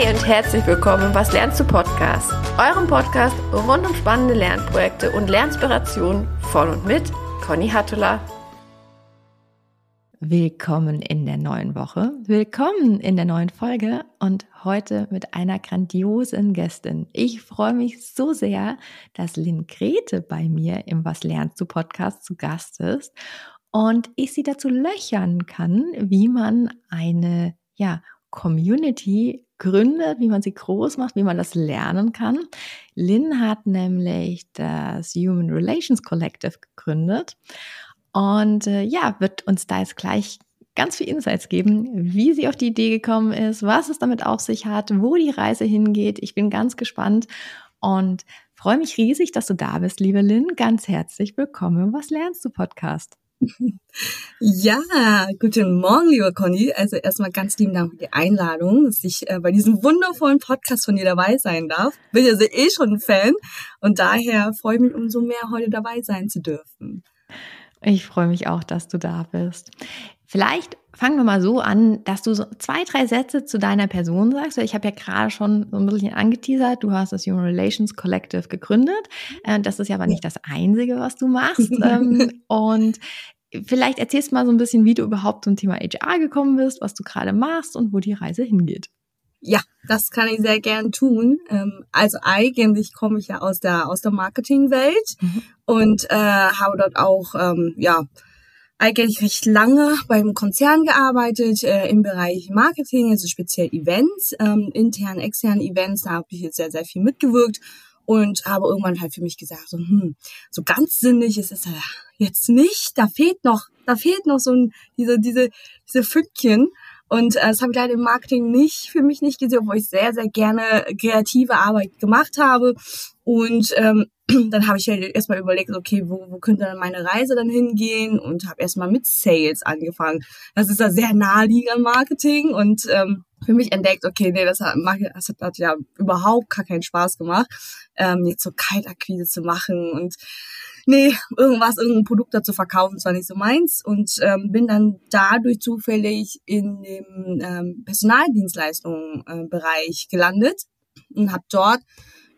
Hi und herzlich willkommen im Was lernst du Podcast, eurem Podcast rund um spannende Lernprojekte und Lernspirationen von und mit Conny Hattula. Willkommen in der neuen Woche, willkommen in der neuen Folge und heute mit einer grandiosen Gästin. Ich freue mich so sehr, dass Lynn Grete bei mir im Was lernst du Podcast zu Gast ist und ich sie dazu löchern kann, wie man eine ja, Community gründet, wie man sie groß macht, wie man das lernen kann. Lynn hat nämlich das Human Relations Collective gegründet und äh, ja, wird uns da jetzt gleich ganz viel Insights geben, wie sie auf die Idee gekommen ist, was es damit auf sich hat, wo die Reise hingeht. Ich bin ganz gespannt und freue mich riesig, dass du da bist, liebe Lynn. Ganz herzlich willkommen. Was lernst du Podcast? Ja, guten Morgen, lieber Conny. Also erstmal ganz lieben Dank für die Einladung, dass ich äh, bei diesem wundervollen Podcast von dir dabei sein darf. Bin ja eh schon ein Fan und daher freue ich mich umso mehr, heute dabei sein zu dürfen. Ich freue mich auch, dass du da bist. Vielleicht fangen wir mal so an, dass du so zwei, drei Sätze zu deiner Person sagst. Ich habe ja gerade schon so ein bisschen angeteasert, du hast das Human Relations Collective gegründet. Äh, das ist ja aber nicht das Einzige, was du machst. Ähm, und vielleicht erzählst du mal so ein bisschen, wie du überhaupt zum Thema HR gekommen bist, was du gerade machst und wo die Reise hingeht. Ja, das kann ich sehr gern tun. Ähm, also eigentlich komme ich ja aus der aus der Marketingwelt mhm. und äh, habe dort auch ähm, ja eigentlich recht lange beim Konzern gearbeitet äh, im Bereich Marketing, also speziell Events, ähm, intern, externe Events. Da habe ich jetzt sehr sehr viel mitgewirkt und habe irgendwann halt für mich gesagt, so, hm, so ganz sinnig ist es jetzt nicht. Da fehlt noch, da fehlt noch so ein, diese diese diese Fünkchen. Und äh, das habe ich leider im Marketing nicht für mich nicht gesehen, obwohl ich sehr, sehr gerne kreative Arbeit gemacht habe. Und ähm, dann habe ich halt erstmal überlegt, okay, wo, wo könnte dann meine Reise dann hingehen und habe erstmal mit Sales angefangen. Das ist ja sehr naheliegend Marketing und ähm, für mich entdeckt, okay, nee, das hat, das hat, hat ja überhaupt gar keinen Spaß gemacht, ähm, jetzt so Kaltakquise zu machen und nee, irgendwas, irgendein Produkt dazu verkaufen, das war nicht so meins und ähm, bin dann dadurch zufällig in dem ähm, Personaldienstleistungsbereich gelandet und habe dort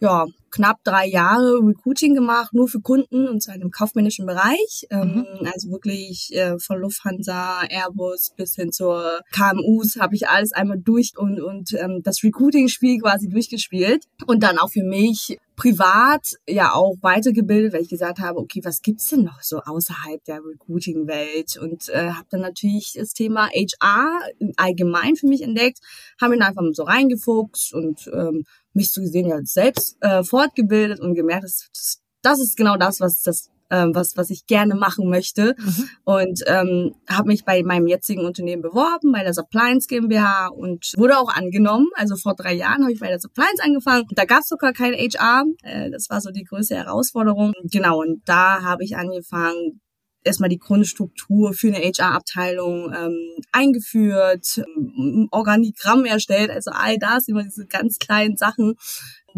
ja knapp drei Jahre Recruiting gemacht, nur für Kunden und zwar im kaufmännischen Bereich. Ähm, mhm. Also wirklich äh, von Lufthansa, Airbus bis hin zur KMUs habe ich alles einmal durch und, und ähm, das Recruiting-Spiel quasi durchgespielt. Und dann auch für mich privat ja auch weitergebildet, weil ich gesagt habe, okay, was gibt's denn noch so außerhalb der Recruiting-Welt? Und äh, habe dann natürlich das Thema HR allgemein für mich entdeckt, habe ihn einfach so reingefuchst und ähm, mich so gesehen ja selbst äh, fortgebildet und gemerkt, das, das ist genau das, was das ähm, was was ich gerne machen möchte mhm. und ähm, habe mich bei meinem jetzigen Unternehmen beworben bei der Suppliance GmbH und wurde auch angenommen. Also vor drei Jahren habe ich bei der Suppliance angefangen. Da gab es sogar kein HR. Äh, das war so die größte Herausforderung. Genau und da habe ich angefangen erstmal die Grundstruktur für eine HR-Abteilung ähm, eingeführt, ähm, Organigramm erstellt, also all das, immer diese ganz kleinen Sachen,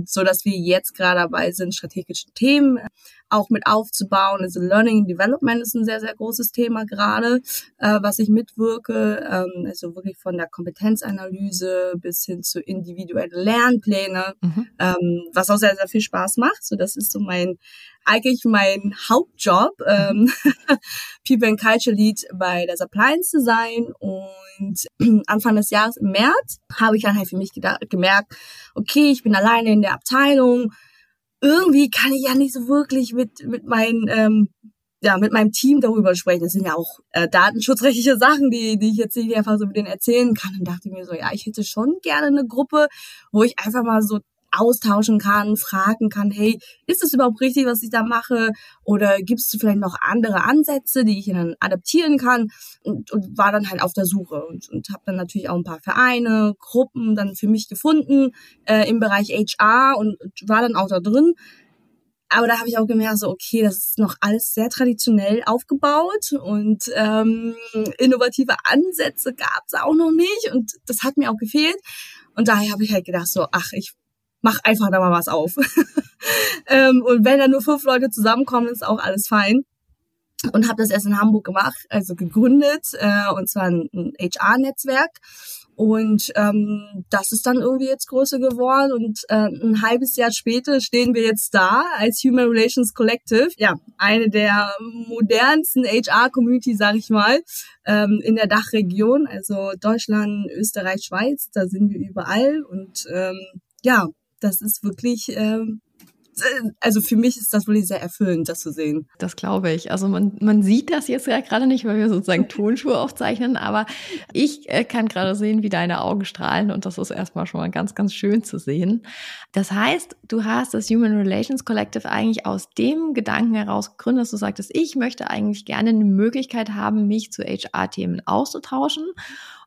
so dass wir jetzt gerade dabei sind, strategische Themen auch mit aufzubauen. Also Learning and Development ist ein sehr, sehr großes Thema gerade, äh, was ich mitwirke. Ähm, also wirklich von der Kompetenzanalyse bis hin zu individuellen Lernpläne, mhm. ähm, was auch sehr, sehr viel Spaß macht. So, das ist so mein eigentlich mein Hauptjob, ähm, People and Culture Lead bei der Suppliance zu sein. Und Anfang des Jahres im März habe ich dann halt für mich gemerkt, okay, ich bin alleine in der Abteilung. Irgendwie kann ich ja nicht so wirklich mit, mit meinen, ähm, ja, mit meinem Team darüber sprechen. Das sind ja auch äh, datenschutzrechtliche Sachen, die, die ich jetzt nicht einfach so mit denen erzählen kann. Und dachte mir so, ja, ich hätte schon gerne eine Gruppe, wo ich einfach mal so austauschen kann, fragen kann, hey, ist es überhaupt richtig, was ich da mache? Oder gibt es vielleicht noch andere Ansätze, die ich dann adaptieren kann? Und, und war dann halt auf der Suche und, und habe dann natürlich auch ein paar Vereine, Gruppen dann für mich gefunden äh, im Bereich HR und war dann auch da drin. Aber da habe ich auch gemerkt, so okay, das ist noch alles sehr traditionell aufgebaut und ähm, innovative Ansätze gab es auch noch nicht und das hat mir auch gefehlt. Und daher habe ich halt gedacht, so, ach, ich mach einfach da mal was auf. ähm, und wenn da nur fünf Leute zusammenkommen, ist auch alles fein. Und habe das erst in Hamburg gemacht, also gegründet, äh, und zwar ein, ein HR-Netzwerk. Und ähm, das ist dann irgendwie jetzt größer geworden und äh, ein halbes Jahr später stehen wir jetzt da als Human Relations Collective. Ja, eine der modernsten HR-Community, sag ich mal, ähm, in der Dachregion, also Deutschland, Österreich, Schweiz, da sind wir überall und ähm, ja, das ist wirklich ähm, also für mich ist das wirklich sehr erfüllend, das zu sehen. Das glaube ich. Also man, man sieht das jetzt ja gerade nicht, weil wir sozusagen Tonschuhe aufzeichnen, aber ich äh, kann gerade sehen, wie deine Augen strahlen und das ist erstmal schon mal ganz, ganz schön zu sehen. Das heißt, du hast das Human Relations Collective eigentlich aus dem Gedanken heraus gegründet, dass du sagtest, ich möchte eigentlich gerne eine Möglichkeit haben, mich zu HR-Themen auszutauschen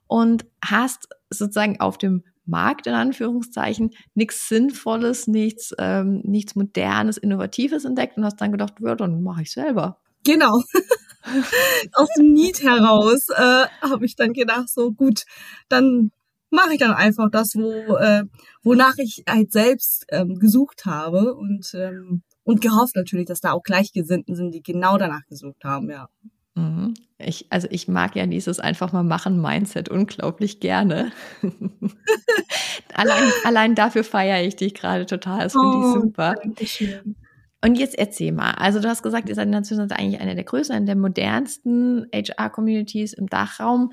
und hast sozusagen auf dem Markt in Anführungszeichen nichts Sinnvolles, nichts, ähm, nichts Modernes, Innovatives entdeckt und hast dann gedacht, ja, dann mache ich selber. Genau. Aus dem Need heraus äh, habe ich dann gedacht, so gut, dann mache ich dann einfach das, wo äh, wonach ich halt selbst ähm, gesucht habe und ähm, und gehofft natürlich, dass da auch Gleichgesinnten sind, die genau danach gesucht haben, ja. Mhm. Ich, also ich mag ja dieses einfach mal machen Mindset unglaublich gerne. allein, allein dafür feiere ich dich gerade total. Das finde oh, ich super. Dankeschön. Und jetzt erzähl mal. Also du hast gesagt, ihr seid natürlich eigentlich eine der größten, der modernsten HR-Communities im Dachraum.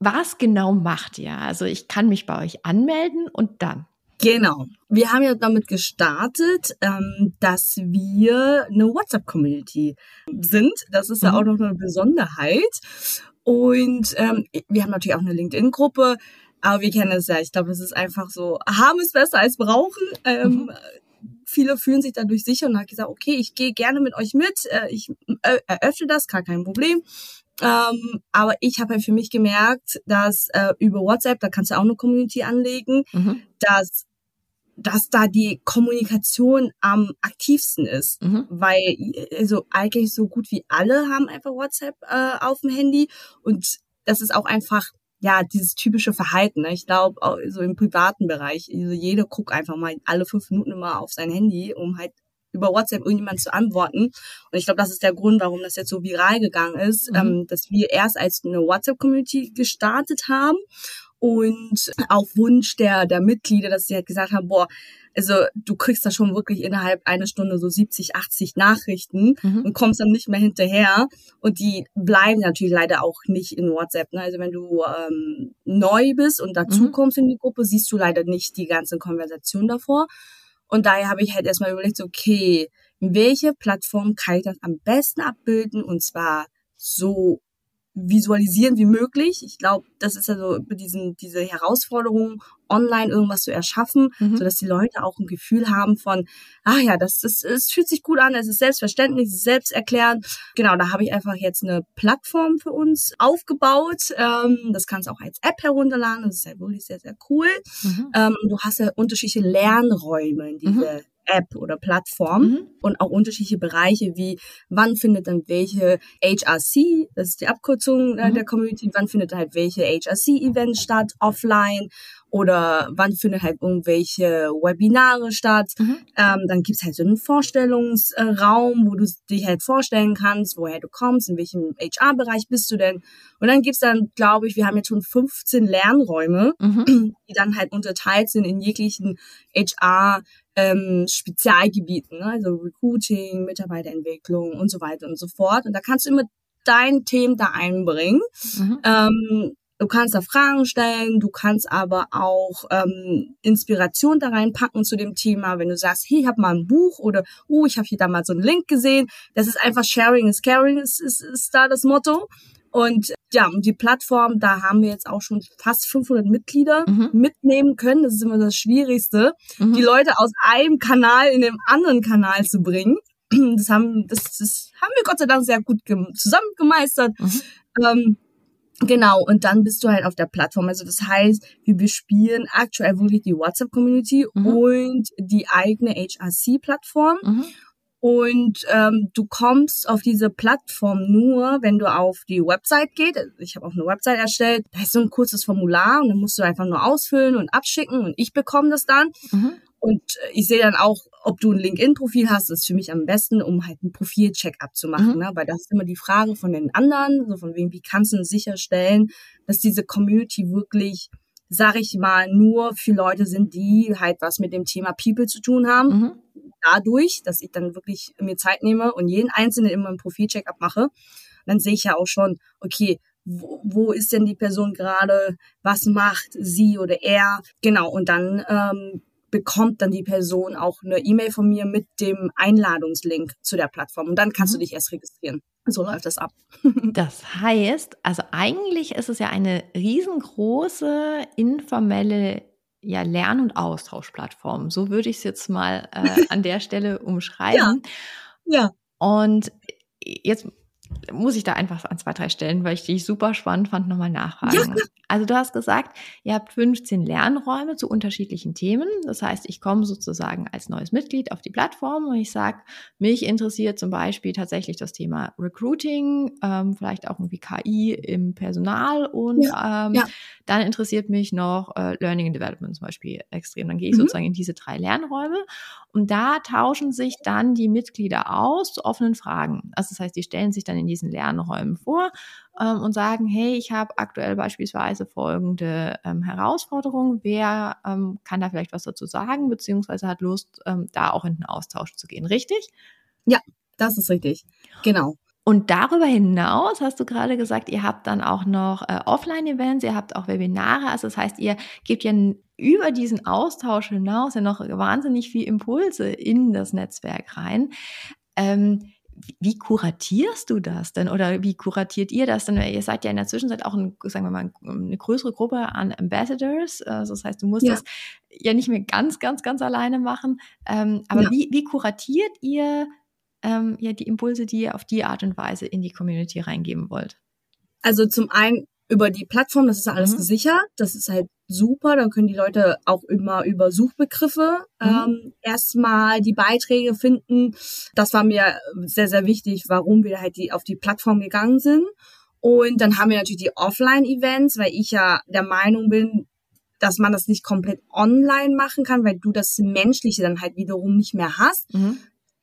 Was genau macht ihr? Also ich kann mich bei euch anmelden und dann. Genau. Wir haben ja damit gestartet, ähm, dass wir eine WhatsApp-Community sind. Das ist ja mhm. auch noch eine Besonderheit. Und ähm, wir haben natürlich auch eine LinkedIn-Gruppe, aber wir kennen es ja. Ich glaube, das ist einfach so, haben ist besser als brauchen. Ähm, mhm. Viele fühlen sich dadurch sicher und haben gesagt, okay, ich gehe gerne mit euch mit, äh, ich äh, eröffne das, gar kein Problem. Ähm, aber ich habe halt für mich gemerkt, dass äh, über WhatsApp, da kannst du auch eine Community anlegen, mhm. dass dass da die Kommunikation am aktivsten ist, mhm. weil also eigentlich so gut wie alle haben einfach WhatsApp äh, auf dem Handy und das ist auch einfach ja dieses typische Verhalten. Ne? Ich glaube so im privaten Bereich, also jeder guckt einfach mal alle fünf Minuten immer auf sein Handy, um halt über WhatsApp irgendjemand zu antworten. Und ich glaube, das ist der Grund, warum das jetzt so viral gegangen ist, mhm. ähm, dass wir erst als eine WhatsApp-Community gestartet haben und auf Wunsch der, der Mitglieder, dass sie halt gesagt haben, boah, also du kriegst da schon wirklich innerhalb einer Stunde so 70, 80 Nachrichten mhm. und kommst dann nicht mehr hinterher. Und die bleiben natürlich leider auch nicht in WhatsApp. Ne? Also wenn du ähm, neu bist und dazukommst mhm. in die Gruppe, siehst du leider nicht die ganze Konversation davor. Und daher habe ich halt erstmal überlegt, okay, welche Plattform kann ich das am besten abbilden? Und zwar so visualisieren wie möglich. Ich glaube, das ist ja so diesen, diese Herausforderung, online irgendwas zu erschaffen, mhm. so dass die Leute auch ein Gefühl haben von, ah ja, das, das, es fühlt sich gut an, es ist selbstverständlich, es ist selbsterklärend. Genau, da habe ich einfach jetzt eine Plattform für uns aufgebaut. Ähm, das kannst du auch als App herunterladen, das ist ja wirklich sehr, sehr cool. Mhm. Ähm, du hast ja unterschiedliche Lernräume in diese mhm. App oder Plattform mhm. und auch unterschiedliche Bereiche wie wann findet dann welche HRC, das ist die Abkürzung äh, mhm. der Community, wann findet halt welche HRC-Events statt, offline oder wann findet halt irgendwelche Webinare statt. Mhm. Ähm, dann gibt's halt so einen Vorstellungsraum, wo du dich halt vorstellen kannst, woher du kommst, in welchem HR-Bereich bist du denn. Und dann gibt's dann, glaube ich, wir haben jetzt schon 15 Lernräume, mhm. die dann halt unterteilt sind in jeglichen HR- ähm, Spezialgebieten, ne? also Recruiting, Mitarbeiterentwicklung und so weiter und so fort. Und da kannst du immer dein Thema da einbringen. Mhm. Ähm, du kannst da Fragen stellen, du kannst aber auch ähm, Inspiration da reinpacken zu dem Thema, wenn du sagst, hey, ich habe mal ein Buch oder oh, ich habe hier da mal so einen Link gesehen. Das ist einfach Sharing is Caring, ist, ist, ist da das Motto. Und ja, und die Plattform, da haben wir jetzt auch schon fast 500 Mitglieder mhm. mitnehmen können. Das ist immer das Schwierigste, mhm. die Leute aus einem Kanal in den anderen Kanal zu bringen. Das haben, das, das haben wir Gott sei Dank sehr gut zusammen gemeistert. Mhm. Ähm, Genau, und dann bist du halt auf der Plattform. Also das heißt, wir bespielen aktuell wirklich die WhatsApp-Community mhm. und die eigene HRC-Plattform. Mhm. Und ähm, du kommst auf diese Plattform nur, wenn du auf die Website gehst. Also ich habe auch eine Website erstellt. Da ist so ein kurzes Formular und dann musst du einfach nur ausfüllen und abschicken und ich bekomme das dann. Mhm. Und ich sehe dann auch, ob du ein LinkedIn-Profil hast, ist für mich am besten, um halt einen Profil-Check abzumachen, mhm. ne? weil das ist immer die Frage von den anderen, so von wegen, wie kannst du sicherstellen, dass diese Community wirklich, sag ich mal, nur für Leute sind, die halt was mit dem Thema People zu tun haben. Mhm. Dadurch, dass ich dann wirklich mir Zeit nehme und jeden Einzelnen immer einen Profil-Check abmache, dann sehe ich ja auch schon, okay, wo, wo ist denn die Person gerade, was macht sie oder er, genau, und dann ähm, bekommt dann die Person auch eine E-Mail von mir mit dem Einladungslink zu der Plattform und dann kannst mhm. du dich erst registrieren. So läuft das ab. das heißt, also eigentlich ist es ja eine riesengroße informelle ja, Lern- und Austauschplattform. So würde ich es jetzt mal äh, an der Stelle umschreiben. Ja. ja. Und jetzt muss ich da einfach an zwei, drei Stellen, weil ich die super spannend fand, nochmal nachfragen. Ja, also du hast gesagt, ihr habt 15 Lernräume zu unterschiedlichen Themen. Das heißt, ich komme sozusagen als neues Mitglied auf die Plattform und ich sage, mich interessiert zum Beispiel tatsächlich das Thema Recruiting, ähm, vielleicht auch irgendwie KI im Personal und ja, ähm, ja. dann interessiert mich noch äh, Learning and Development zum Beispiel extrem. Dann gehe ich mhm. sozusagen in diese drei Lernräume und da tauschen sich dann die Mitglieder aus zu offenen Fragen. Also das heißt, die stellen sich dann in diesen Lernräumen vor ähm, und sagen, hey, ich habe aktuell beispielsweise folgende ähm, Herausforderung. Wer ähm, kann da vielleicht was dazu sagen, beziehungsweise hat Lust, ähm, da auch in den Austausch zu gehen, richtig? Ja, das ist richtig. Genau. Und darüber hinaus hast du gerade gesagt, ihr habt dann auch noch äh, Offline-Events, ihr habt auch Webinare. Also das heißt, ihr gebt ja über diesen Austausch hinaus ja noch wahnsinnig viel Impulse in das Netzwerk rein. Ähm, wie kuratierst du das denn oder wie kuratiert ihr das denn? Ihr seid ja in der Zwischenzeit auch, ein, sagen wir mal, eine größere Gruppe an Ambassadors. Also das heißt, du musst ja. das ja nicht mehr ganz, ganz, ganz alleine machen. Ähm, aber ja. wie, wie kuratiert ihr ähm, ja die Impulse, die ihr auf die Art und Weise in die Community reingeben wollt? Also zum einen über die Plattform, das ist alles mhm. gesichert. Das ist halt super. Dann können die Leute auch immer über Suchbegriffe mhm. ähm, erstmal die Beiträge finden. Das war mir sehr, sehr wichtig, warum wir halt die, auf die Plattform gegangen sind. Und dann haben wir natürlich die Offline-Events, weil ich ja der Meinung bin, dass man das nicht komplett online machen kann, weil du das Menschliche dann halt wiederum nicht mehr hast. Mhm.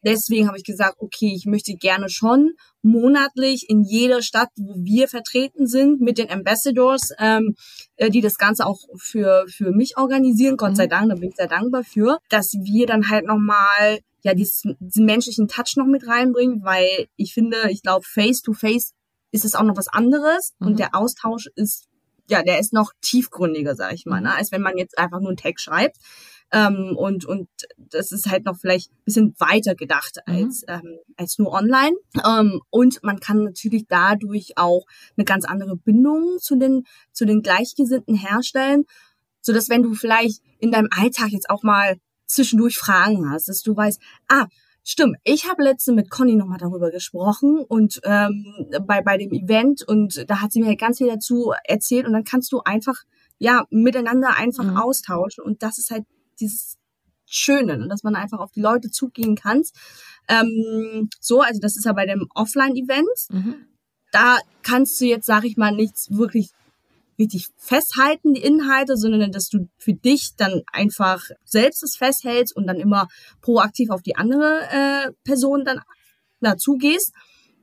Deswegen habe ich gesagt, okay, ich möchte gerne schon monatlich in jeder Stadt, wo wir vertreten sind, mit den Ambassadors, ähm, äh, die das Ganze auch für, für mich organisieren, Gott mhm. sei Dank, da bin ich sehr dankbar für, dass wir dann halt nochmal ja diesen, diesen menschlichen Touch noch mit reinbringen, weil ich finde, ich glaube, face-to-face ist es auch noch was anderes mhm. und der Austausch ist, ja, der ist noch tiefgründiger, sag ich mal, ne, als wenn man jetzt einfach nur einen Tag schreibt. Ähm, und, und das ist halt noch vielleicht ein bisschen weiter gedacht mhm. als, mhm. ähm, als nur online. Ähm, und man kann natürlich dadurch auch eine ganz andere Bindung zu den, zu den Gleichgesinnten herstellen, so dass wenn du vielleicht in deinem Alltag jetzt auch mal zwischendurch Fragen hast, dass du weißt, ah, Stimmt, ich habe letzte mit Conny nochmal darüber gesprochen und ähm, bei, bei dem Event und da hat sie mir ganz viel dazu erzählt und dann kannst du einfach ja miteinander einfach mhm. austauschen und das ist halt dieses Schöne, ne, dass man einfach auf die Leute zugehen kann. Ähm, so, also das ist ja bei dem Offline-Event. Mhm. Da kannst du jetzt, sag ich mal, nichts wirklich richtig festhalten, die Inhalte, sondern dass du für dich dann einfach selbst es festhältst und dann immer proaktiv auf die andere äh, Person dann dazugehst.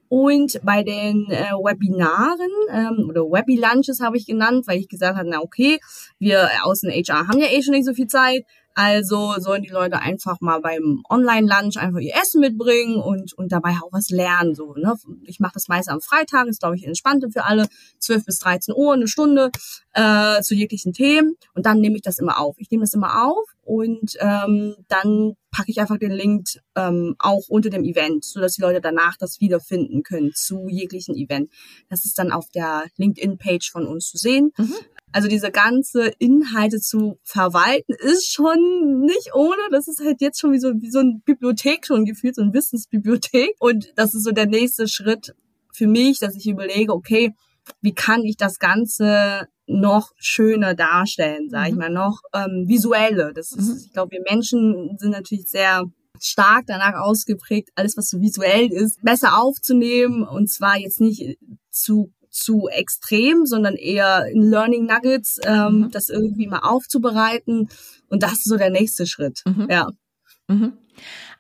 Und bei den äh, Webinaren ähm, oder Webi-Lunches habe ich genannt, weil ich gesagt habe, na okay, wir aus dem HR haben ja eh schon nicht so viel Zeit. Also sollen die Leute einfach mal beim Online-Lunch einfach ihr Essen mitbringen und, und dabei auch was lernen. So, ne? Ich mache das meist am Freitag, ist, glaube ich, entspannter für alle. 12 bis 13 Uhr, eine Stunde äh, zu jeglichen Themen. Und dann nehme ich das immer auf. Ich nehme das immer auf und ähm, dann packe ich einfach den Link ähm, auch unter dem Event, so dass die Leute danach das wiederfinden können zu jeglichen Event. Das ist dann auf der LinkedIn-Page von uns zu sehen. Mhm. Also diese ganze Inhalte zu verwalten ist schon nicht ohne. Das ist halt jetzt schon wie so, wie so ein Bibliothek schon gefühlt, so ein Wissensbibliothek. Und das ist so der nächste Schritt für mich, dass ich überlege, okay, wie kann ich das Ganze noch schöner darstellen, sage mhm. ich mal, noch ähm, visuelle. Das ist, mhm. ich glaube, wir Menschen sind natürlich sehr stark danach ausgeprägt, alles was so visuell ist, besser aufzunehmen und zwar jetzt nicht zu zu extrem, sondern eher in Learning Nuggets, ähm, mhm. das irgendwie mal aufzubereiten. Und das ist so der nächste Schritt. Mhm. Ja. Mhm.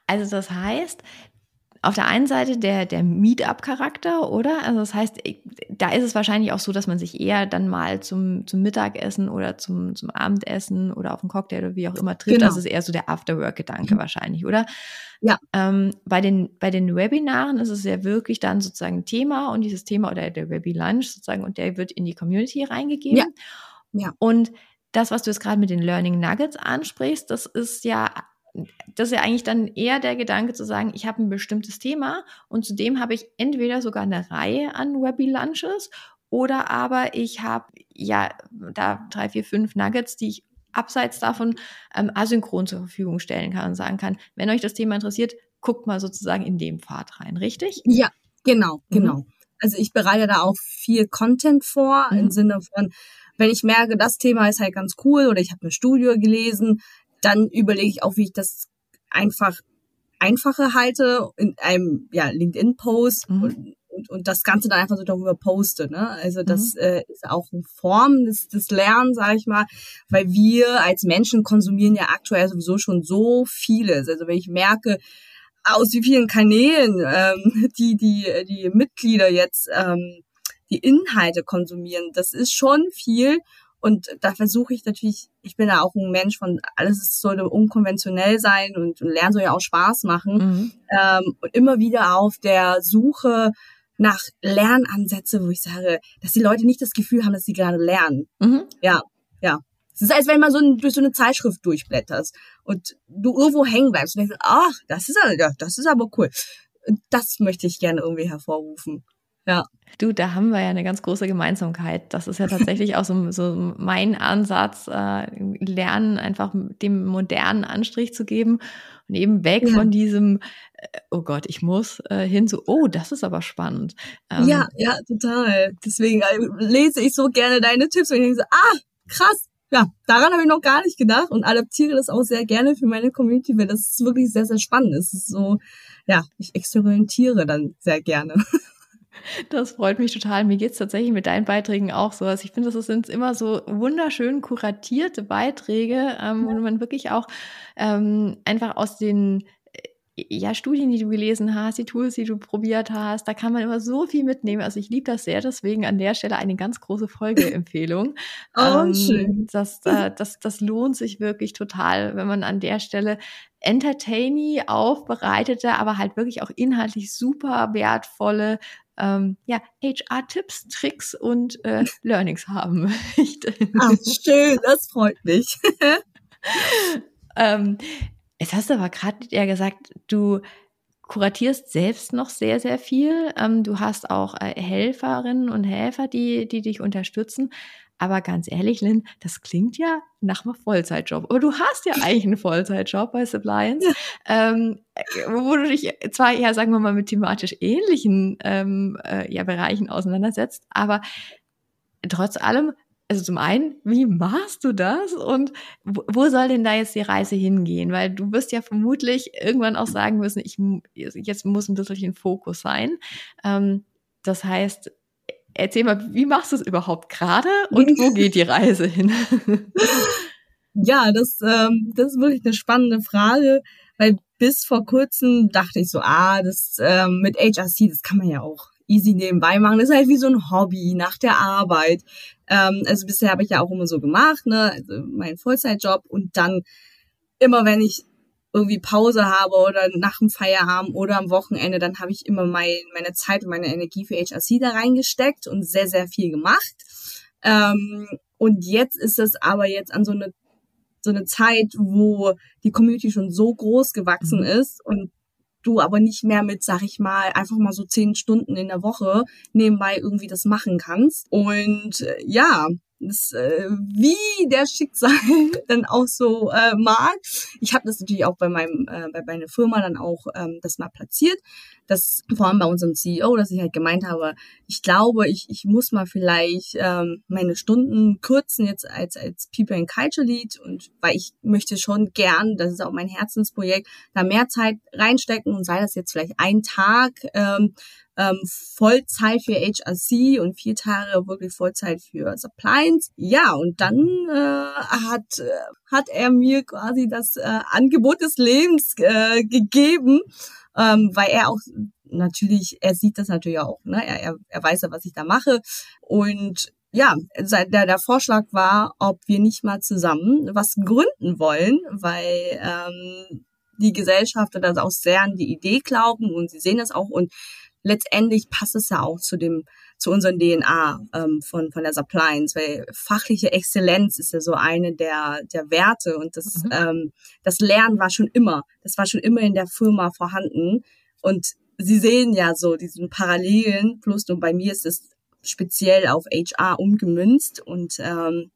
Also das heißt, auf der einen Seite der, der Meetup-Charakter, oder? Also das heißt, da ist es wahrscheinlich auch so, dass man sich eher dann mal zum, zum Mittagessen oder zum, zum Abendessen oder auf einen Cocktail oder wie auch immer trifft. Genau. Das ist eher so der Afterwork-Gedanke mhm. wahrscheinlich, oder? Ja. Ähm, bei, den, bei den Webinaren ist es ja wirklich dann sozusagen ein Thema und dieses Thema oder der Webi-Lunch sozusagen und der wird in die Community reingegeben. Ja. ja. Und das, was du jetzt gerade mit den Learning Nuggets ansprichst, das ist ja das ist ja eigentlich dann eher der Gedanke zu sagen, ich habe ein bestimmtes Thema und zudem habe ich entweder sogar eine Reihe an Webby Lunches oder aber ich habe ja da drei, vier, fünf Nuggets, die ich abseits davon ähm, asynchron zur Verfügung stellen kann und sagen kann, wenn euch das Thema interessiert, guckt mal sozusagen in dem Pfad rein, richtig? Ja, genau, mhm. genau. Also ich bereite da auch viel Content vor mhm. im Sinne von, wenn ich merke, das Thema ist halt ganz cool oder ich habe eine Studie gelesen, dann überlege ich auch, wie ich das einfach einfacher halte in einem ja, LinkedIn-Post mhm. und, und, und das Ganze dann einfach so darüber poste. Ne? Also das mhm. äh, ist auch eine Form des, des Lernens, sage ich mal, weil wir als Menschen konsumieren ja aktuell sowieso schon so vieles. Also wenn ich merke, aus wie vielen Kanälen ähm, die, die, die Mitglieder jetzt ähm, die Inhalte konsumieren, das ist schon viel. Und da versuche ich natürlich, ich bin ja auch ein Mensch von, alles sollte unkonventionell sein und, Lernen soll ja auch Spaß machen. Mhm. Ähm, und immer wieder auf der Suche nach Lernansätze, wo ich sage, dass die Leute nicht das Gefühl haben, dass sie gerade lernen. Mhm. Ja, ja. Es ist, als wenn man so ein, durch so eine Zeitschrift durchblätterst und du irgendwo hängen bleibst und denkst, ach, das ist, ja, das ist aber cool. Das möchte ich gerne irgendwie hervorrufen. Ja. Du, da haben wir ja eine ganz große Gemeinsamkeit. Das ist ja tatsächlich auch so, so mein Ansatz, äh, Lernen einfach dem modernen Anstrich zu geben und eben weg ja. von diesem, äh, oh Gott, ich muss, äh, hin zu, oh, das ist aber spannend. Ähm, ja, ja, total. Deswegen äh, lese ich so gerne deine Tipps und ich denke so, ah, krass, ja, daran habe ich noch gar nicht gedacht und adaptiere das auch sehr gerne für meine Community, weil das ist wirklich sehr, sehr spannend. Es ist so, ja, ich experimentiere dann sehr gerne. Das freut mich total. Mir geht's tatsächlich mit deinen Beiträgen auch so. Also ich finde, das sind immer so wunderschön kuratierte Beiträge, ähm, wo man wirklich auch ähm, einfach aus den äh, ja, Studien, die du gelesen hast, die Tools, die du probiert hast, da kann man immer so viel mitnehmen. Also ich liebe das sehr, deswegen an der Stelle eine ganz große Folgeempfehlung. oh, ähm, schön. Das, äh, das, das lohnt sich wirklich total, wenn man an der Stelle entertainy aufbereitete, aber halt wirklich auch inhaltlich super wertvolle ähm, ja, HR-Tipps, Tricks und äh, Learnings haben möchte. Ach, schön, das freut mich. ähm, jetzt hast du aber gerade ja gesagt, du kuratierst selbst noch sehr, sehr viel. Ähm, du hast auch äh, Helferinnen und Helfer, die, die dich unterstützen. Aber ganz ehrlich, Lynn, das klingt ja nach einem Vollzeitjob. Aber du hast ja eigentlich einen Vollzeitjob bei Subliance, ja. ähm, wo du dich zwar eher, sagen wir mal, mit thematisch ähnlichen ähm, äh, ja, Bereichen auseinandersetzt, aber trotz allem, also zum einen, wie machst du das und wo, wo soll denn da jetzt die Reise hingehen? Weil du wirst ja vermutlich irgendwann auch sagen müssen, ich jetzt muss ein bisschen Fokus sein. Ähm, das heißt, Erzähl mal, wie machst du es überhaupt gerade und wo geht die Reise hin? ja, das, ähm, das ist wirklich eine spannende Frage, weil bis vor kurzem dachte ich so, ah, das ähm, mit HRC, das kann man ja auch easy nebenbei machen. Das ist halt wie so ein Hobby nach der Arbeit. Ähm, also bisher habe ich ja auch immer so gemacht, ne, also mein Vollzeitjob und dann immer wenn ich irgendwie Pause habe oder nach dem Feierabend oder am Wochenende, dann habe ich immer mein, meine Zeit und meine Energie für HRC da reingesteckt und sehr, sehr viel gemacht. Ähm, und jetzt ist es aber jetzt an so eine, so eine Zeit, wo die Community schon so groß gewachsen mhm. ist und du aber nicht mehr mit, sag ich mal, einfach mal so zehn Stunden in der Woche nebenbei irgendwie das machen kannst. Und äh, ja, das, äh, wie der Schicksal dann auch so äh, mag. Ich habe das natürlich auch bei meinem äh, bei meiner Firma dann auch ähm, das mal platziert, dass vor allem bei unserem CEO, dass ich halt gemeint habe, ich glaube, ich, ich muss mal vielleicht ähm, meine Stunden kürzen jetzt als, als People and Culture Lead und weil ich möchte schon gern, das ist auch mein Herzensprojekt, da mehr Zeit reinstecken und sei das jetzt vielleicht ein Tag, ähm, ähm, Vollzeit für HRC und vier Tage wirklich Vollzeit für Suppliance. Ja, und dann äh, hat, äh, hat er mir quasi das äh, Angebot des Lebens äh, gegeben, ähm, weil er auch natürlich, er sieht das natürlich auch, ne? er, er, er weiß ja, was ich da mache. Und ja, der, der Vorschlag war, ob wir nicht mal zusammen was gründen wollen, weil ähm, die Gesellschafter das auch sehr an die Idee glauben und sie sehen das auch und letztendlich passt es ja auch zu dem zu unseren DNA ähm, von von der Suppliance, weil fachliche Exzellenz ist ja so eine der der Werte und das mhm. ähm, das Lernen war schon immer, das war schon immer in der Firma vorhanden und Sie sehen ja so diesen Parallelen, plus und bei mir ist es speziell auf HR umgemünzt und ähm,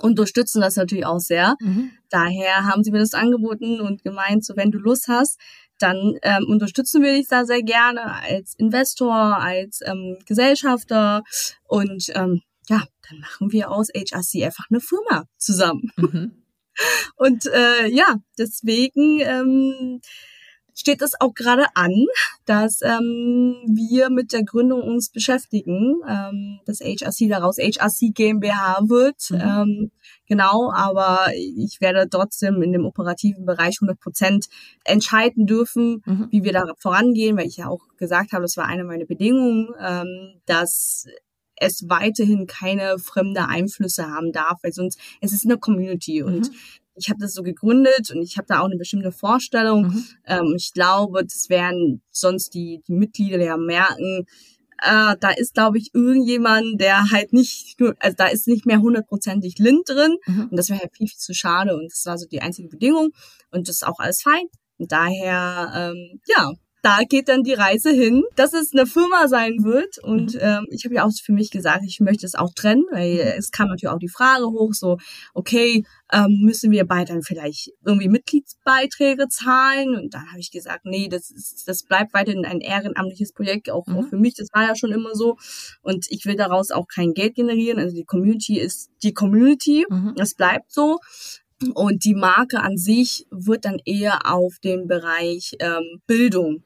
unterstützen das natürlich auch sehr. Mhm. Daher haben sie mir das angeboten und gemeint, so wenn du Lust hast, dann ähm, unterstützen wir dich da sehr gerne als Investor, als ähm, Gesellschafter und ähm, ja, dann machen wir aus HRC einfach eine Firma zusammen. Mhm. Und äh, ja, deswegen ähm, steht es auch gerade an, dass ähm, wir mit der Gründung uns beschäftigen, ähm, dass HRC daraus HRC GmbH wird. Mhm. Ähm, genau, aber ich werde trotzdem in dem operativen Bereich 100 Prozent entscheiden dürfen, mhm. wie wir da vorangehen, weil ich ja auch gesagt habe, das war eine meiner Bedingungen, ähm, dass es weiterhin keine fremde Einflüsse haben darf, weil sonst es ist eine Community und mhm ich habe das so gegründet und ich habe da auch eine bestimmte Vorstellung. Mhm. Ähm, ich glaube, das werden sonst die, die Mitglieder ja merken. Äh, da ist, glaube ich, irgendjemand, der halt nicht nur, also da ist nicht mehr hundertprozentig Lind drin. Mhm. Und das wäre halt viel, viel zu schade. Und das war so die einzige Bedingung. Und das ist auch alles fein. Und daher, ähm, ja, da geht dann die Reise hin, dass es eine Firma sein wird. Und mhm. ähm, ich habe ja auch für mich gesagt, ich möchte es auch trennen, weil mhm. es kam natürlich auch die Frage hoch, so, okay, ähm, müssen wir beide dann vielleicht irgendwie Mitgliedsbeiträge zahlen? Und dann habe ich gesagt, nee, das ist, das bleibt weiterhin ein ehrenamtliches Projekt, auch, mhm. auch für mich, das war ja schon immer so. Und ich will daraus auch kein Geld generieren. Also die Community ist die Community, mhm. das bleibt so. Und die Marke an sich wird dann eher auf den Bereich ähm, Bildung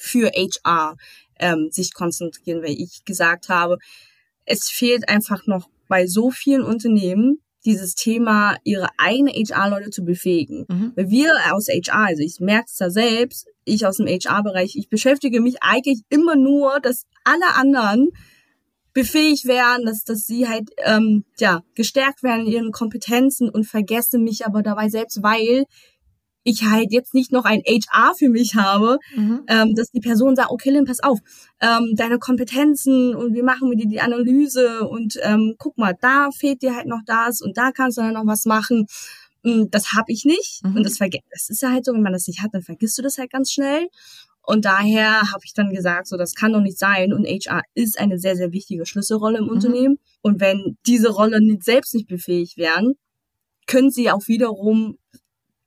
für HR ähm, sich konzentrieren, weil ich gesagt habe, es fehlt einfach noch bei so vielen Unternehmen dieses Thema, ihre eigene HR-Leute zu befähigen. Mhm. Weil wir aus HR, also ich merke es da selbst, ich aus dem HR-Bereich, ich beschäftige mich eigentlich immer nur, dass alle anderen befähigt werden, dass, dass sie halt ähm, ja gestärkt werden in ihren Kompetenzen und vergesse mich aber dabei selbst, weil ich halt jetzt nicht noch ein HR für mich habe, mhm. ähm, dass die Person sagt, okay, Lynn, pass auf, ähm, deine Kompetenzen und wie machen wir dir die Analyse und ähm, guck mal, da fehlt dir halt noch das und da kannst du dann noch was machen. Mm, das habe ich nicht mhm. und das, das ist ja halt so, wenn man das nicht hat, dann vergisst du das halt ganz schnell. Und daher habe ich dann gesagt, so das kann doch nicht sein. Und HR ist eine sehr, sehr wichtige Schlüsselrolle im mhm. Unternehmen. Und wenn diese Rolle nicht, selbst nicht befähigt werden, können sie auch wiederum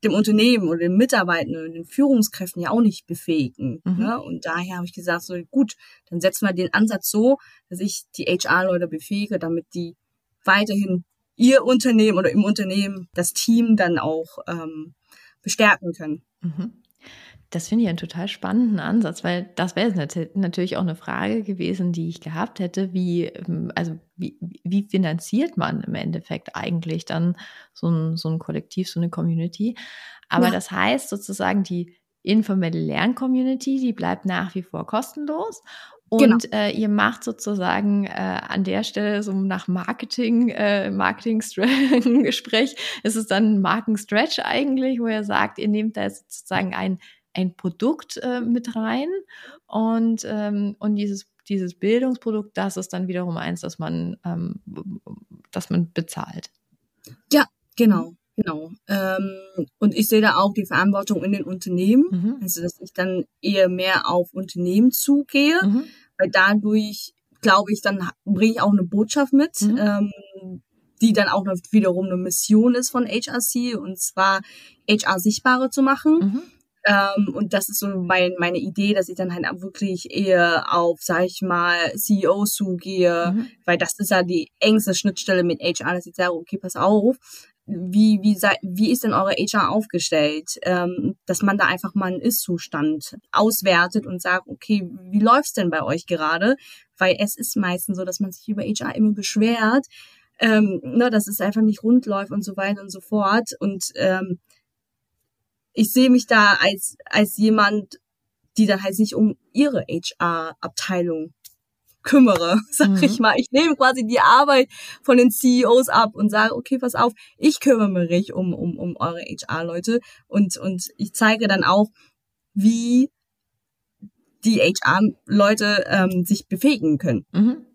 dem Unternehmen oder den Mitarbeitenden und den Führungskräften ja auch nicht befähigen. Mhm. Ne? Und daher habe ich gesagt, so gut, dann setzen wir den Ansatz so, dass ich die HR-Leute befähige, damit die weiterhin ihr Unternehmen oder im Unternehmen das Team dann auch ähm, bestärken können. Mhm. Das finde ich einen total spannenden Ansatz, weil das wäre natürlich auch eine Frage gewesen, die ich gehabt hätte, wie, ähm, also wie, wie finanziert man im Endeffekt eigentlich dann so ein, so ein Kollektiv, so eine Community. Aber ja. das heißt sozusagen, die informelle Lern-Community, die bleibt nach wie vor kostenlos. Und genau. äh, ihr macht sozusagen äh, an der Stelle so nach Marketing, äh, Marketing-Gespräch, ist es dann ein Markenstretch eigentlich, wo ihr sagt, ihr nehmt da sozusagen ein ein Produkt äh, mit rein und, ähm, und dieses, dieses Bildungsprodukt, das ist dann wiederum eins, das man, ähm, das man bezahlt. Ja, genau. Genau. Ähm, und ich sehe da auch die Verantwortung in den Unternehmen, mhm. also dass ich dann eher mehr auf Unternehmen zugehe, mhm. weil dadurch glaube ich, dann bringe ich auch eine Botschaft mit, mhm. ähm, die dann auch wiederum eine Mission ist von HRC, und zwar HR sichtbarer zu machen. Ähm, und das ist so mein, meine Idee, dass ich dann halt wirklich eher auf, sag ich mal, CEO zugehe, mhm. weil das ist ja die engste Schnittstelle mit HR, dass ich sage, okay, pass auf, wie, wie, sei, wie ist denn eure HR aufgestellt, ähm, dass man da einfach mal einen Ist-Zustand auswertet und sagt, okay, wie läuft's denn bei euch gerade? Weil es ist meistens so, dass man sich über HR immer beschwert, ähm, ne, dass es einfach nicht rund läuft und so weiter und so fort. Und ähm, ich sehe mich da als, als jemand, die dann halt sich um ihre HR-Abteilung kümmere, sag mhm. ich mal. Ich nehme quasi die Arbeit von den CEOs ab und sage, okay, pass auf, ich kümmere mich um, um, um eure HR-Leute und, und ich zeige dann auch, wie die HR-Leute ähm, sich befähigen können. Mhm.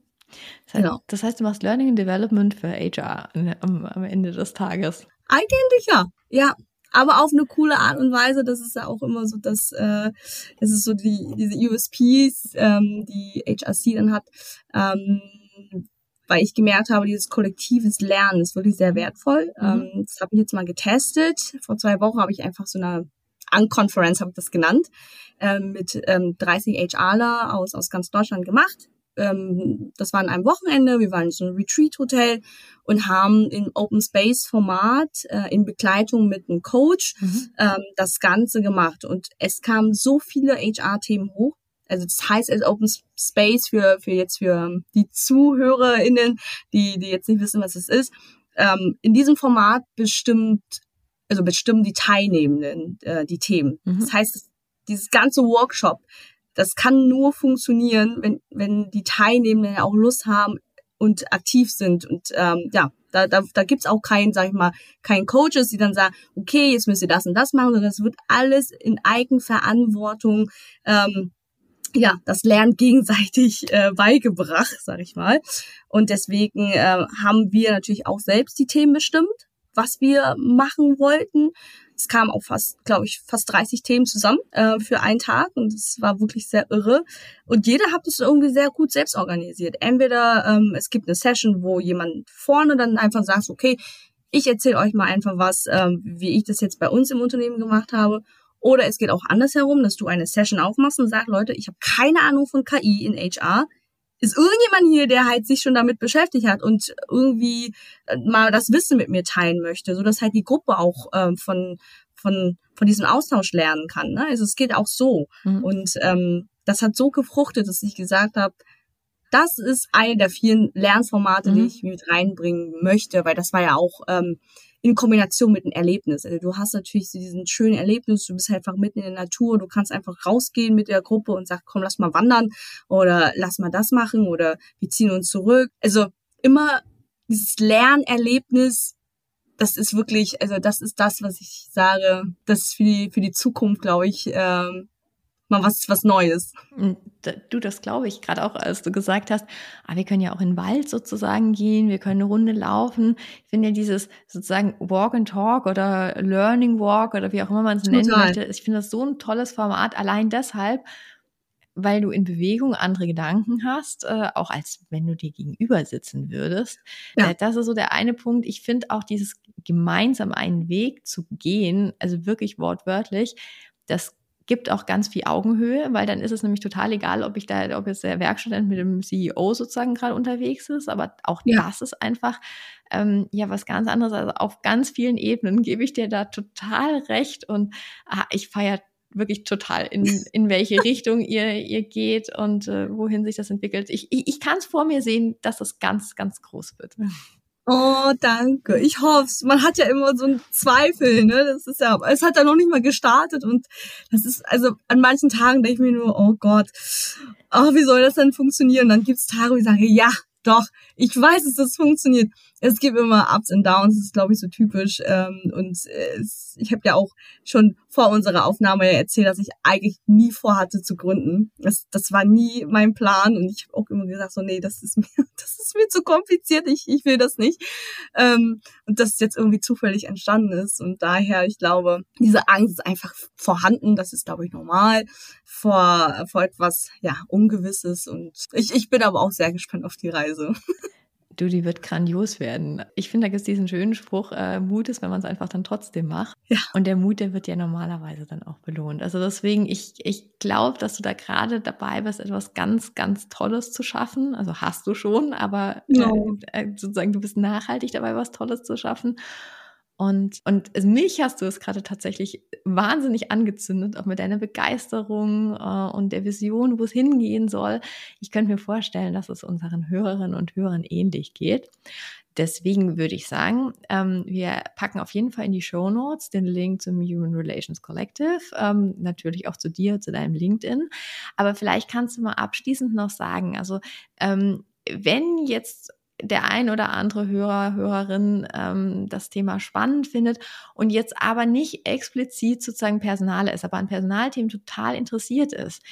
Das heißt, genau. das heißt, du machst Learning and Development für HR am, am Ende des Tages. Eigentlich ja. Ja, aber auf eine coole Art und Weise. Das ist ja auch immer so, dass äh, das ist so die diese USPs, ähm, die HRC dann hat, ähm, weil ich gemerkt habe, dieses kollektives Lernen ist wirklich sehr wertvoll. Mhm. Ähm, das habe ich jetzt mal getestet. Vor zwei Wochen habe ich einfach so eine Unconference, habe ich das genannt, ähm, mit ähm, 30 HRler aus aus ganz Deutschland gemacht ähm, das war an einem Wochenende, wir waren in so einem Retreat-Hotel und haben im Open Space-Format äh, in Begleitung mit einem Coach mhm. ähm, das Ganze gemacht. Und es kamen so viele HR-Themen hoch. Also das heißt als Open Space für, für jetzt für die ZuhörerInnen, die, die jetzt nicht wissen, was es ist. Ähm, in diesem Format bestimmt, also bestimmen die Teilnehmenden äh, die Themen. Mhm. Das heißt, dieses ganze Workshop das kann nur funktionieren, wenn, wenn die Teilnehmenden ja auch Lust haben und aktiv sind. Und ähm, ja, da, da, da gibt's auch keinen, sag ich mal, keinen Coaches, die dann sagen, okay, jetzt müsst ihr das und das machen, sondern das wird alles in Eigenverantwortung ähm, ja, das Lernen gegenseitig äh, beigebracht, sag ich mal. Und deswegen äh, haben wir natürlich auch selbst die Themen bestimmt, was wir machen wollten. Es kamen auch fast, glaube ich, fast 30 Themen zusammen äh, für einen Tag und es war wirklich sehr irre. Und jeder hat es irgendwie sehr gut selbst organisiert. Entweder ähm, es gibt eine Session, wo jemand vorne dann einfach sagt, okay, ich erzähle euch mal einfach was, ähm, wie ich das jetzt bei uns im Unternehmen gemacht habe. Oder es geht auch andersherum, dass du eine Session aufmachst und sagst, Leute, ich habe keine Ahnung von KI in HR ist irgendjemand hier, der halt sich schon damit beschäftigt hat und irgendwie äh, mal das Wissen mit mir teilen möchte, so dass halt die Gruppe auch ähm, von von von diesem Austausch lernen kann. Ne? Also es geht auch so mhm. und ähm, das hat so gefruchtet, dass ich gesagt habe, das ist eine der vielen Lernformate, mhm. die ich mit reinbringen möchte, weil das war ja auch ähm, in Kombination mit einem Erlebnis. Also du hast natürlich so diesen schönen Erlebnis, du bist halt einfach mitten in der Natur, du kannst einfach rausgehen mit der Gruppe und sagst, komm, lass mal wandern oder lass mal das machen oder wir ziehen uns zurück. Also immer dieses Lernerlebnis, das ist wirklich, also das ist das, was ich sage, das ist für die, für die Zukunft, glaube ich, ähm, mal was, was Neues. Hm, du, das glaube ich, gerade auch, als du gesagt hast, ah, wir können ja auch in den Wald sozusagen gehen, wir können eine Runde laufen. Ich finde ja dieses sozusagen Walk and Talk oder Learning Walk oder wie auch immer man es nennen möchte, ich finde das so ein tolles Format, allein deshalb, weil du in Bewegung andere Gedanken hast, äh, auch als wenn du dir gegenüber sitzen würdest. Ja. Äh, das ist so der eine Punkt. Ich finde auch dieses gemeinsam einen Weg zu gehen, also wirklich wortwörtlich, das gibt auch ganz viel Augenhöhe, weil dann ist es nämlich total egal, ob ich da, ob jetzt der Werkstudent mit dem CEO sozusagen gerade unterwegs ist, aber auch ja. das ist einfach ähm, ja was ganz anderes. Also auf ganz vielen Ebenen gebe ich dir da total recht und ah, ich feiere wirklich total, in, in welche Richtung ihr, ihr geht und äh, wohin sich das entwickelt. Ich, ich, ich kann es vor mir sehen, dass es ganz, ganz groß wird. Oh, danke. Ich hoffe Man hat ja immer so einen Zweifel, ne? Das ist ja, es hat ja noch nicht mal gestartet und das ist, also an manchen Tagen denke ich mir nur, oh Gott, oh, wie soll das denn funktionieren? dann gibt's Tage, wo ich sage, ja, doch, ich weiß, dass das funktioniert. Es gibt immer Ups und Downs, das ist, glaube ich, so typisch. Ähm, und es, ich habe ja auch schon vor unserer Aufnahme erzählt, dass ich eigentlich nie vorhatte zu gründen. Das, das war nie mein Plan und ich habe auch immer gesagt, so nee, das ist mir, das ist mir zu kompliziert, ich, ich will das nicht. Ähm, und das jetzt irgendwie zufällig entstanden ist. Und daher, ich glaube, diese Angst ist einfach vorhanden, das ist, glaube ich, normal vor, vor etwas ja Ungewisses. Und ich, ich bin aber auch sehr gespannt auf die Reise. Du, die wird grandios werden. Ich finde, da gibt es diesen schönen Spruch, äh, Mut ist, wenn man es einfach dann trotzdem macht. Ja. Und der Mut, der wird ja normalerweise dann auch belohnt. Also deswegen, ich, ich glaube, dass du da gerade dabei bist, etwas ganz, ganz Tolles zu schaffen. Also hast du schon, aber äh, äh, sozusagen, du bist nachhaltig dabei, was Tolles zu schaffen. Und, und mich hast du es gerade tatsächlich wahnsinnig angezündet, auch mit deiner Begeisterung äh, und der Vision, wo es hingehen soll. Ich könnte mir vorstellen, dass es unseren Hörerinnen und Hörern ähnlich geht. Deswegen würde ich sagen, ähm, wir packen auf jeden Fall in die Show Notes den Link zum Human Relations Collective, ähm, natürlich auch zu dir, zu deinem LinkedIn. Aber vielleicht kannst du mal abschließend noch sagen, also ähm, wenn jetzt der ein oder andere Hörer, Hörerin ähm, das Thema spannend findet und jetzt aber nicht explizit sozusagen Personale ist, aber an Personalthemen total interessiert ist,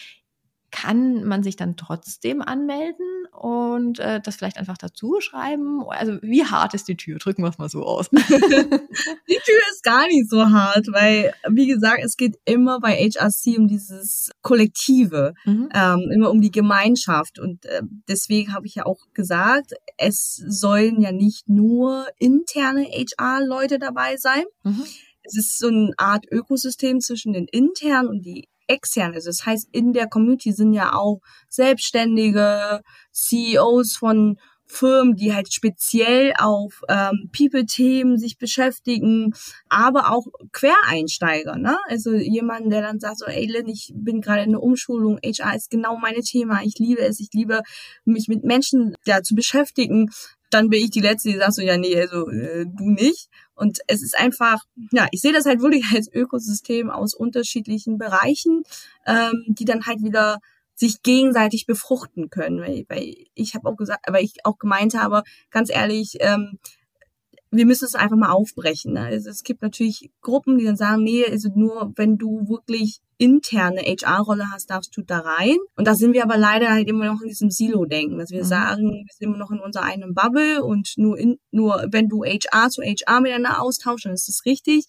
kann man sich dann trotzdem anmelden und äh, das vielleicht einfach dazu schreiben? Also wie hart ist die Tür? Drücken wir es mal so aus. die Tür ist gar nicht so hart, weil, wie gesagt, es geht immer bei HRC um dieses Kollektive, mhm. ähm, immer um die Gemeinschaft. Und äh, deswegen habe ich ja auch gesagt, es sollen ja nicht nur interne HR-Leute dabei sein. Mhm. Es ist so eine Art Ökosystem zwischen den internen und die extern ist. Das heißt, in der Community sind ja auch Selbstständige, CEOs von Firmen, die halt speziell auf ähm, People-Themen sich beschäftigen, aber auch Quereinsteiger, ne? Also jemand, der dann sagt so, ey Lynn, ich bin gerade in der Umschulung, HR ist genau meine Thema, ich liebe es, ich liebe mich mit Menschen ja, zu beschäftigen, dann bin ich die Letzte, die sagt so, ja, nee, also äh, du nicht. Und es ist einfach, ja, ich sehe das halt wirklich als Ökosystem aus unterschiedlichen Bereichen, ähm, die dann halt wieder sich gegenseitig befruchten können. Weil, weil ich habe auch gesagt, weil ich auch gemeint habe, ganz ehrlich, ähm, wir müssen es einfach mal aufbrechen. Ne? Also es gibt natürlich Gruppen, die dann sagen, nee, also nur wenn du wirklich interne HR-Rolle hast, darfst du da rein. Und da sind wir aber leider halt immer noch in diesem Silo-Denken, dass wir mhm. sagen, wir sind immer noch in unserer eigenen Bubble und nur in, nur wenn du HR zu HR miteinander austauschst, dann ist das richtig.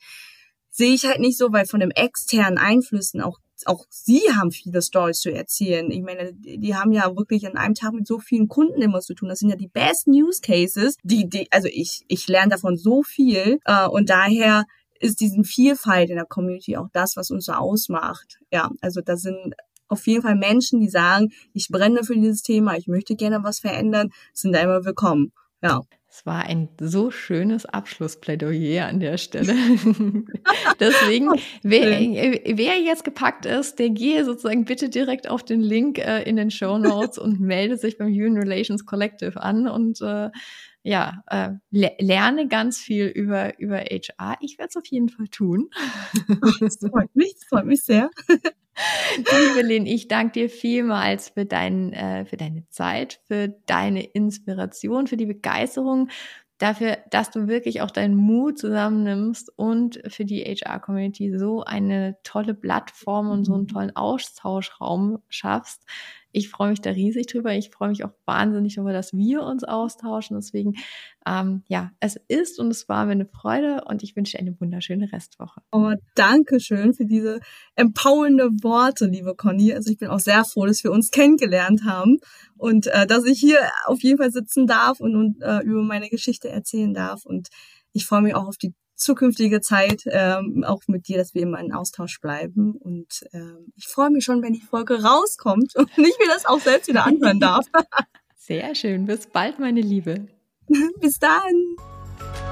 Sehe ich halt nicht so, weil von dem externen Einflüssen auch auch sie haben viele Stories zu erzählen. Ich meine, die haben ja wirklich an einem Tag mit so vielen Kunden immer zu tun. Das sind ja die besten Use Cases. Die, die, also ich, ich lerne davon so viel. Äh, und daher ist diesen Vielfalt in der Community auch das, was uns so ausmacht. Ja, also da sind auf jeden Fall Menschen, die sagen, ich brenne für dieses Thema, ich möchte gerne was verändern, sind da immer willkommen. Ja. Es war ein so schönes Abschlussplädoyer an der Stelle. Deswegen, wer, wer, jetzt gepackt ist, der gehe sozusagen bitte direkt auf den Link äh, in den Show Notes und melde sich beim Human Relations Collective an und äh, ja, äh, le lerne ganz viel über, über HR. Ich werde es auf jeden Fall tun. das freut mich, das freut mich sehr. Liebe Lynn, ich danke dir vielmals für, dein, äh, für deine Zeit, für deine Inspiration, für die Begeisterung, dafür, dass du wirklich auch deinen Mut zusammennimmst und für die HR-Community so eine tolle Plattform und so einen mhm. tollen Austauschraum schaffst. Ich freue mich da riesig drüber. Ich freue mich auch wahnsinnig darüber, dass wir uns austauschen. Deswegen, ähm, ja, es ist und es war mir eine Freude und ich wünsche dir eine wunderschöne Restwoche. Oh, danke schön für diese empowernde Worte, liebe Conny. Also ich bin auch sehr froh, dass wir uns kennengelernt haben und äh, dass ich hier auf jeden Fall sitzen darf und, und äh, über meine Geschichte erzählen darf. Und ich freue mich auch auf die zukünftige Zeit ähm, auch mit dir, dass wir immer in Austausch bleiben. Und ähm, ich freue mich schon, wenn die Folge rauskommt und ich mir das auch selbst wieder anhören darf. Sehr schön. Bis bald, meine Liebe. Bis dann.